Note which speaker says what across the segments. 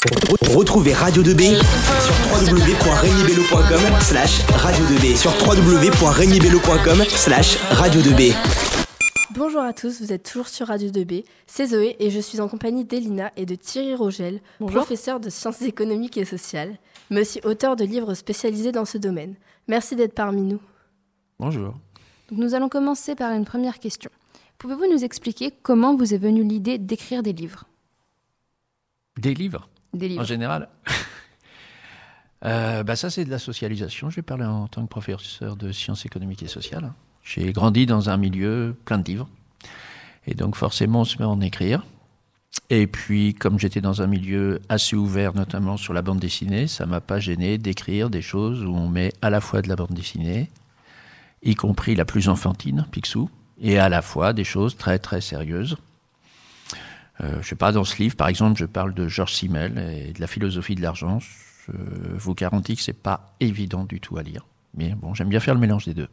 Speaker 1: Retrouvez Radio 2B sur www.regnibello.com slash radio 2B sur www.regnibello.com slash radio 2B.
Speaker 2: Bonjour à tous, vous êtes toujours sur Radio 2B. C'est Zoé et je suis en compagnie d'Elina et de Thierry Rogel, professeur de sciences économiques et sociales, mais aussi auteur de livres spécialisés dans ce domaine. Merci d'être parmi nous.
Speaker 3: Bonjour.
Speaker 4: Nous allons commencer par une première question. Pouvez-vous nous expliquer comment vous est venue l'idée d'écrire des livres?
Speaker 3: Des livres?
Speaker 4: Des livres.
Speaker 3: En général Euh, bah ça, c'est de la socialisation. Je vais parler en tant que professeur de sciences économiques et sociales. J'ai grandi dans un milieu plein de livres. Et donc, forcément, on se met à en écrire. Et puis, comme j'étais dans un milieu assez ouvert, notamment sur la bande dessinée, ça m'a pas gêné d'écrire des choses où on met à la fois de la bande dessinée, y compris la plus enfantine, Picsou, et à la fois des choses très très sérieuses. Euh, je sais pas, dans ce livre, par exemple, je parle de Georges Simmel et de la philosophie de l'argent. Je vous garantis que c'est pas évident du tout à lire. Mais bon, j'aime bien faire le mélange des deux.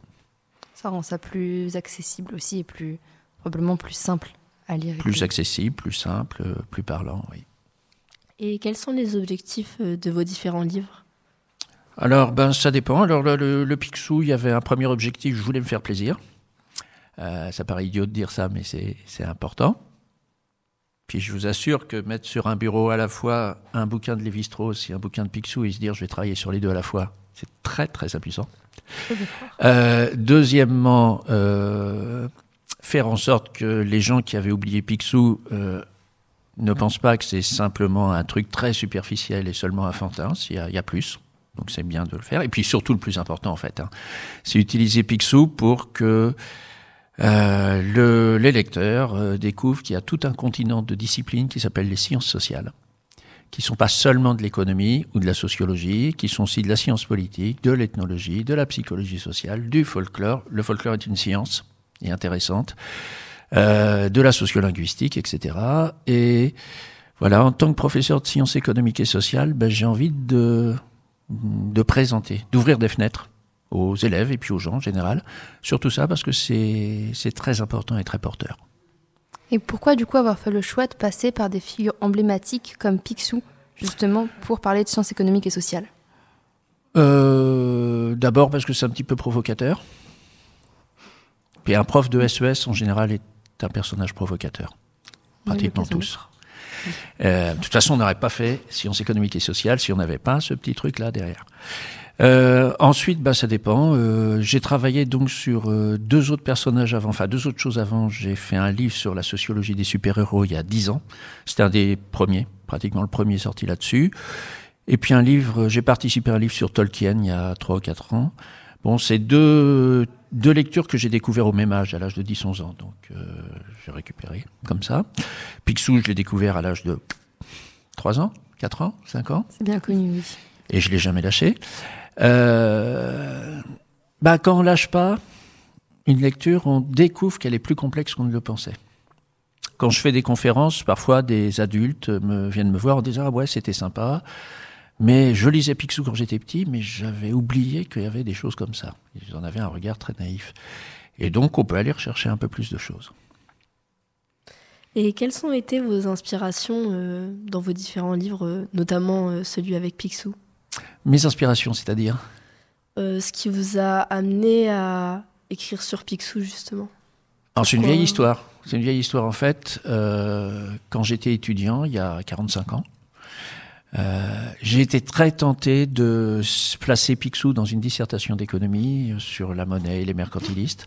Speaker 4: Ça rend ça plus accessible aussi et plus probablement plus simple à lire.
Speaker 3: Plus accessible, plus simple, euh, plus parlant, oui.
Speaker 2: Et quels sont les objectifs euh, de vos différents livres?
Speaker 3: Alors, ben, ça dépend. Alors, le, le, le Picsou, il y avait un premier objectif, je voulais me faire plaisir. Euh, ça paraît idiot de dire ça, mais c'est important. Puis je vous assure que mettre sur un bureau à la fois un bouquin de Lévi-Strauss et un bouquin de Picsou et se dire je vais travailler sur les deux à la fois, c'est très très impuissant. Euh, deuxièmement, euh, faire en sorte que les gens qui avaient oublié Picsou euh, ne pensent pas que c'est simplement un truc très superficiel et seulement enfantin, il y a, il y a plus. Donc c'est bien de le faire. Et puis surtout le plus important en fait, hein, c'est utiliser Picsou pour que euh, lecteurs euh, découvrent qu'il y a tout un continent de disciplines qui s'appellent les sciences sociales, qui sont pas seulement de l'économie ou de la sociologie, qui sont aussi de la science politique, de l'ethnologie, de la psychologie sociale, du folklore. Le folklore est une science et intéressante, euh, de la sociolinguistique, etc. Et voilà, en tant que professeur de sciences économiques et sociales, ben, j'ai envie de, de présenter, d'ouvrir des fenêtres aux élèves et puis aux gens en général, sur tout ça parce que c'est très important et très porteur.
Speaker 4: Et pourquoi du coup avoir fait le choix de passer par des figures emblématiques comme Picsou, justement pour parler de sciences économiques et sociales?
Speaker 3: Euh, D'abord parce que c'est un petit peu provocateur. Puis un prof de SES en général est un personnage provocateur. Pratiquement tous. Euh, de toute façon, on n'aurait pas fait sciences économiques et sociales si on n'avait pas ce petit truc là derrière. Euh, ensuite, bah, ça dépend. Euh, j'ai travaillé donc sur euh, deux autres personnages avant, enfin deux autres choses avant. J'ai fait un livre sur la sociologie des super-héros il y a dix ans. C'était un des premiers, pratiquement le premier sorti là-dessus. Et puis un livre, j'ai participé à un livre sur Tolkien il y a trois ou quatre ans. Bon, c'est deux, deux lectures que j'ai découvert au même âge, à l'âge de 10-11 ans. Donc, euh, j'ai récupéré comme ça. Picsou, je l'ai découvert à l'âge de 3 ans, 4 ans, 5 ans
Speaker 4: C'est bien connu, oui.
Speaker 3: et je l'ai jamais lâché. Euh, bah, quand on lâche pas une lecture, on découvre qu'elle est plus complexe qu'on ne le pensait. Quand je fais des conférences, parfois des adultes me viennent me voir en disant ah ouais c'était sympa, mais je lisais Picsou quand j'étais petit, mais j'avais oublié qu'il y avait des choses comme ça. Ils en avaient un regard très naïf. Et donc on peut aller rechercher un peu plus de choses.
Speaker 2: Et quelles ont été vos inspirations euh, dans vos différents livres, euh, notamment euh, celui avec Picsou?
Speaker 3: Mes inspirations, c'est-à-dire
Speaker 2: Euh, Ce qui vous a amené à écrire sur Picsou, justement
Speaker 3: Alors, c'est une vieille histoire. C'est une vieille histoire en fait. Euh, quand j'étais étudiant, il y a 45 ans, euh, j'ai été très tenté de placer Picsou dans une dissertation d'économie sur la monnaie et les mercantilistes.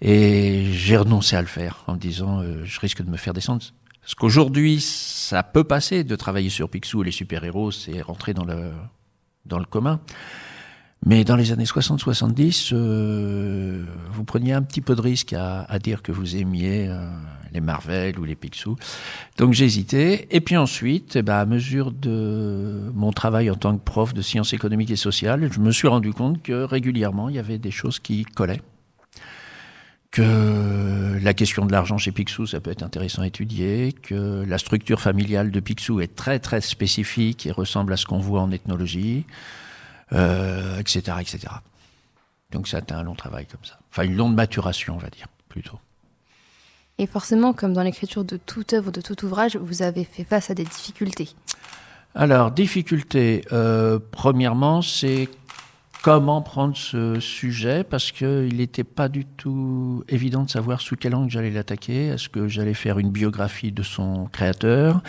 Speaker 3: Et j'ai renoncé à le faire en me disant euh, je risque de me faire descendre. Parce qu'aujourd'hui, ça peut passer de travailler sur Picsou et les super-héros, c'est rentrer dans le, dans le commun. Mais dans les années 60-70, euh, vous preniez un petit peu de risque à, à dire que vous aimiez euh, les Marvel ou les Picsou. Donc j'hésitais. Et puis ensuite, eh ben, à mesure de mon travail en tant que prof de sciences économiques et sociales, je me suis rendu compte que régulièrement, il y avait des choses qui collaient. Que la question de l'argent chez Picsou, ça peut être intéressant à étudier, que la structure familiale de Picsou est très très spécifique et ressemble à ce qu'on voit en ethnologie, euh, etc., etc. Donc ça a été un long travail comme ça. Enfin, une longue maturation, on va dire, plutôt.
Speaker 4: Et forcément, comme dans l'écriture de toute œuvre, de tout ouvrage, vous avez fait face à des difficultés.
Speaker 3: Alors, difficulté, euh, premièrement, c'est comment prendre ce sujet parce qu'il n'était pas du tout évident de savoir sous quel angle j'allais l'attaquer. Est-ce que j'allais faire une biographie de son créateur?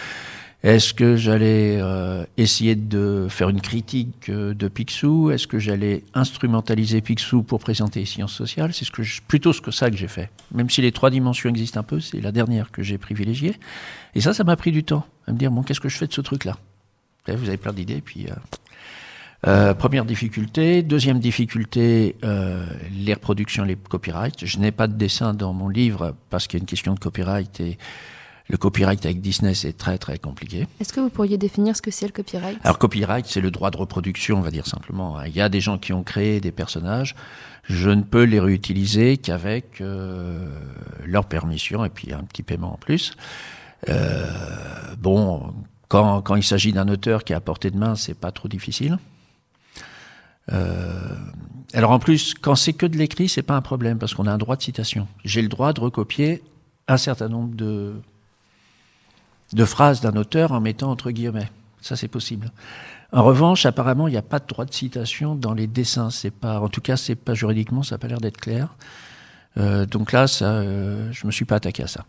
Speaker 3: Est-ce que j'allais euh, essayer de faire une critique euh, de Picsou? Est-ce que j'allais instrumentaliser Picsou pour présenter les sciences sociales? C'est ce plutôt ce que ça que j'ai fait. Même si les trois dimensions existent un peu, c'est la dernière que j'ai privilégiée. Et ça, ça m'a pris du temps à me dire bon, qu'est-ce que je fais de ce truc-là? Vous avez plein d'idées, puis. Euh, euh, première difficulté. Deuxième difficulté, euh, les reproductions, les copyrights. Je n'ai pas de dessin dans mon livre parce qu'il y a une question de copyright et le copyright avec Disney, c'est très très compliqué.
Speaker 4: Est-ce que vous pourriez définir ce que c'est le copyright?
Speaker 3: Alors copyright, c'est le droit de reproduction, on va dire simplement. Il y a des gens qui ont créé des personnages. Je ne peux les réutiliser qu'avec euh, leur permission et puis un petit paiement en plus. Euh, bon, quand, quand il s'agit d'un auteur qui est à portée de main, c'est pas trop difficile. Euh, alors en plus, quand c'est que de l'écrit, c'est pas un problème parce qu'on a un droit de citation. J'ai le droit de recopier un certain nombre de, de phrases d'un auteur en mettant entre guillemets. Ça, c'est possible. En revanche, apparemment, il n'y a pas de droit de citation dans les dessins. C'est pas, en tout cas, c'est pas juridiquement, ça n'a pas l'air d'être clair. Euh, donc là, ça, euh, je me suis pas attaqué à ça.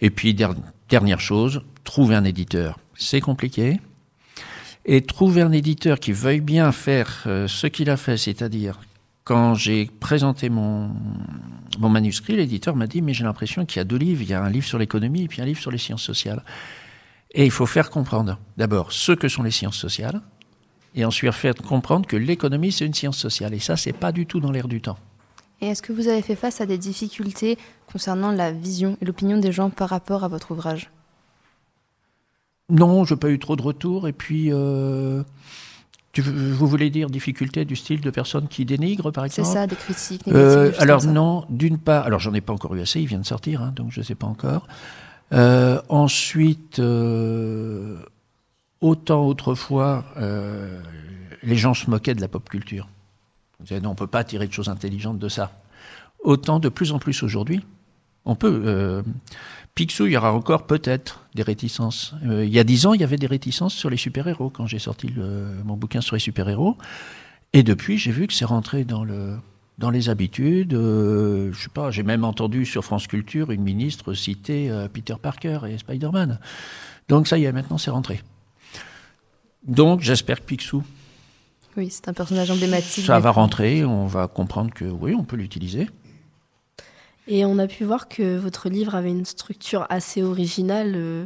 Speaker 3: Et puis dernière chose, trouver un éditeur, c'est compliqué. Et trouver un éditeur qui veuille bien faire euh, ce qu'il a fait, c'est-à-dire quand j'ai présenté mon, mon manuscrit, l'éditeur m'a dit mais j'ai l'impression qu'il y a deux livres, il y a un livre sur l'économie et puis un livre sur les sciences sociales. Et il faut faire comprendre d'abord ce que sont les sciences sociales et ensuite faire comprendre que l'économie c'est une science sociale et ça c'est pas du tout dans l'air du temps.
Speaker 4: Et est-ce que vous avez fait face à des difficultés concernant la vision et l'opinion des gens par rapport à votre ouvrage?
Speaker 3: Non, je n'ai pas eu trop de retours. Et puis, euh, vous voulez dire difficulté du style de personnes qui dénigrent, par exemple
Speaker 4: C'est ça, des critiques euh, négatives.
Speaker 3: alors non, d'une part, alors j'en ai pas encore eu assez, il vient de sortir, hein, donc je ne sais pas encore. Euh, ensuite, autant autrefois, les gens se moquaient de la pop culture. non, on ne peut pas tirer de choses intelligentes de ça. Autant de plus en plus aujourd'hui, on peut. Picsou, il y aura encore peut-être des réticences. Euh, il y a dix ans, il y avait des réticences sur les super-héros quand j'ai sorti mon bouquin sur les super-héros. Et depuis, j'ai vu que c'est rentré dans, le, dans les habitudes. Euh, je sais pas, j'ai même entendu sur France Culture une ministre citer euh, Peter Parker et Spider-Man. Donc ça y est, maintenant c'est rentré. Donc j'espère que Picsou.
Speaker 4: Oui, c'est un personnage emblématique.
Speaker 3: Ça va rentrer, on va comprendre que oui, on peut l'utiliser.
Speaker 2: Et on a pu voir que votre livre avait une structure assez originale, euh,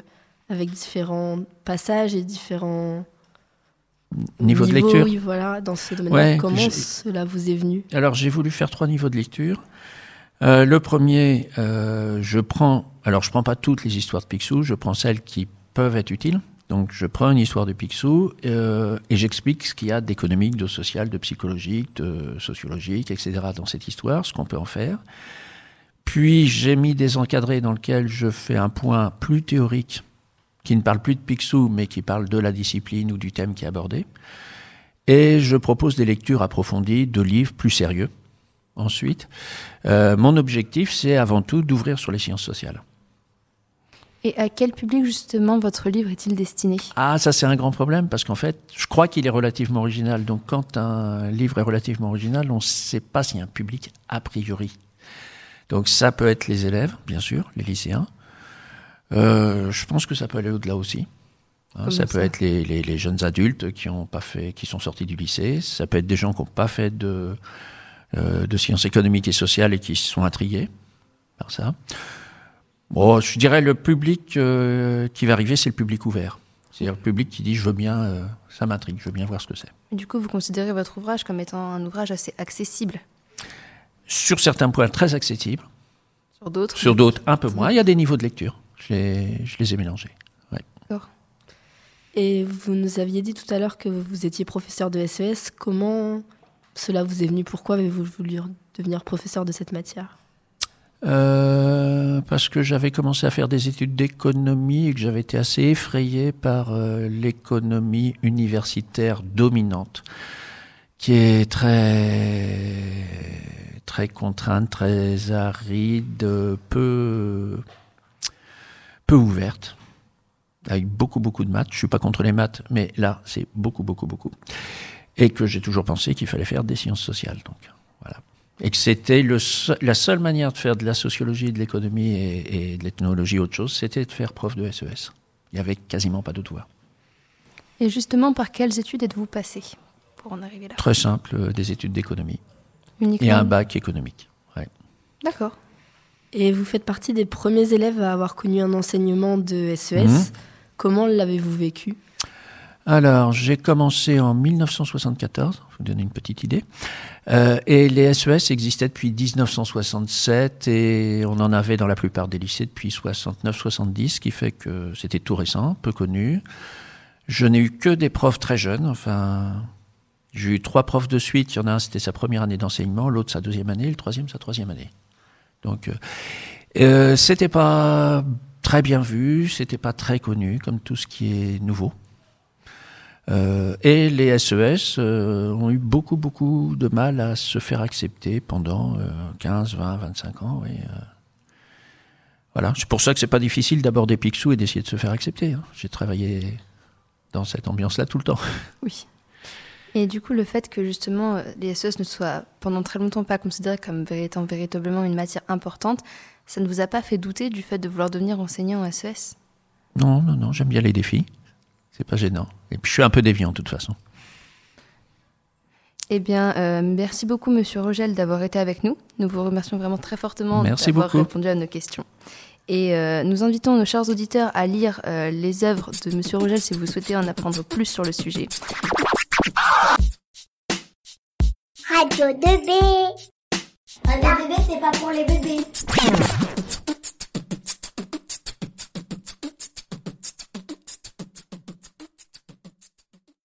Speaker 2: avec différents passages et différents
Speaker 3: niveaux, de lecture.
Speaker 2: Oui, voilà, dans ce domaine-là. Comment cela vous est venu?
Speaker 3: Alors, j'ai voulu faire trois niveaux de lecture. Euh, le premier, euh, je prends, alors je prends pas toutes les histoires de Picsou, je prends celles qui peuvent être utiles. Donc, je prends une histoire de Picsou et j'explique ce qu'il y a d'économique, de social, de psychologique, de sociologique, etc. dans cette histoire, ce qu'on peut en faire. Puis j'ai mis des encadrés dans lesquels je fais un point plus théorique, qui ne parle plus de Picsou, mais qui parle de la discipline ou du thème qui est abordé. Et je propose des lectures approfondies de livres plus sérieux. Ensuite, euh, mon objectif, c'est avant tout d'ouvrir sur les sciences sociales.
Speaker 4: Et à quel public justement votre livre est-il destiné?
Speaker 3: Ah, ça c'est un grand problème parce qu'en fait, je crois qu'il est relativement original. Donc quand un livre est relativement original, on ne sait pas s'il y a un public a priori donc ça peut être les élèves, bien sûr, les lycéens. Euh, je pense que ça peut aller au-delà aussi. Hein, ça, peut être les, les, jeunes adultes qui ont pas fait, qui sont sortis du lycée. Ça peut être des gens qui n'ont pas fait de, euh, de sciences économiques et sociales et qui sont intrigués par ça. Bon, je dirais le public euh, qui va arriver, c'est le public ouvert. C'est-à-dire le public qui dit je veux bien, ça m'intrigue, je veux bien voir ce que c'est.
Speaker 4: Du coup, vous considérez votre ouvrage comme étant un ouvrage assez accessible
Speaker 3: sur certains points très accessibles.
Speaker 4: Sur d'autres
Speaker 3: Sur d'autres un peu moins. Il y a des niveaux de lecture. Je les, je les ai mélangés. D'accord.
Speaker 2: Et vous nous aviez dit tout à l'heure que vous étiez professeur de SES. Comment cela vous est venu? Pourquoi avez-vous voulu devenir professeur de cette matière?
Speaker 3: Euh, parce que j'avais commencé à faire des études d'économie et que j'avais été assez effrayé par euh, l'économie universitaire dominante, qui est très très contrainte, très aride, peu, peu ouverte. avec beaucoup, beaucoup de maths. Je suis pas contre les maths, mais là, c'est beaucoup, beaucoup, beaucoup. Et que j'ai toujours pensé qu'il fallait faire des sciences sociales. Donc, voilà. Et que c'était la seule manière de faire de la sociologie, de l'économie et, et, de l'ethnologie autre chose, c'était de faire prof de SES. E Il n'y avait quasiment pas d'autre voie.
Speaker 4: Et justement, par quelles études êtes-vous passé? Pour en arriver là
Speaker 3: Très simple, euh, des études d'économie.
Speaker 4: Uniquement
Speaker 3: Et un bac économique. Ouais.
Speaker 4: D'accord.
Speaker 2: Et vous faites partie des premiers élèves à avoir connu un enseignement de SES. Mmh. Comment l'avez-vous vécu?
Speaker 3: Alors, j'ai commencé en 1974, vous donner une petite idée. Euh, et les SES existaient depuis 1967 et on en avait dans la plupart des lycées depuis 69-70, ce qui fait que c'était tout récent, peu connu. Je n'ai eu que des profs très jeunes, enfin, j'ai eu trois profs de suite. Il y en a un, c'était sa première année d'enseignement, l'autre sa deuxième année, le troisième sa troisième année. Donc, euh, euh, c'était pas très bien vu, c'était pas très connu, comme tout ce qui est nouveau. Euh, et les SES euh, ont eu beaucoup, beaucoup de mal à se faire accepter pendant euh, 15, 20, 25 ans. Et, euh, voilà, c'est pour ça que c'est pas difficile d'aborder Picsou et d'essayer de se faire accepter. Hein. J'ai travaillé dans cette ambiance-là tout le temps.
Speaker 4: Oui. Et du coup, le fait que justement euh, les SES ne soient pendant très longtemps pas considérés comme étant véritablement une matière importante, ça ne vous a pas fait douter du fait de vouloir devenir enseignant en SES
Speaker 3: Non, non, non, j'aime bien les défis. C'est pas gênant. Et puis je suis un peu déviant de toute façon.
Speaker 4: Eh bien, euh, merci beaucoup, Monsieur Rogel, d'avoir été avec nous. Nous vous remercions vraiment très fortement d'avoir répondu à nos questions. Et euh, nous invitons nos chers auditeurs à lire euh, les œuvres de Monsieur Rogel si vous souhaitez en apprendre plus sur le sujet.
Speaker 5: Radio 2B. Radio 2B, c'est pas pour les bébés.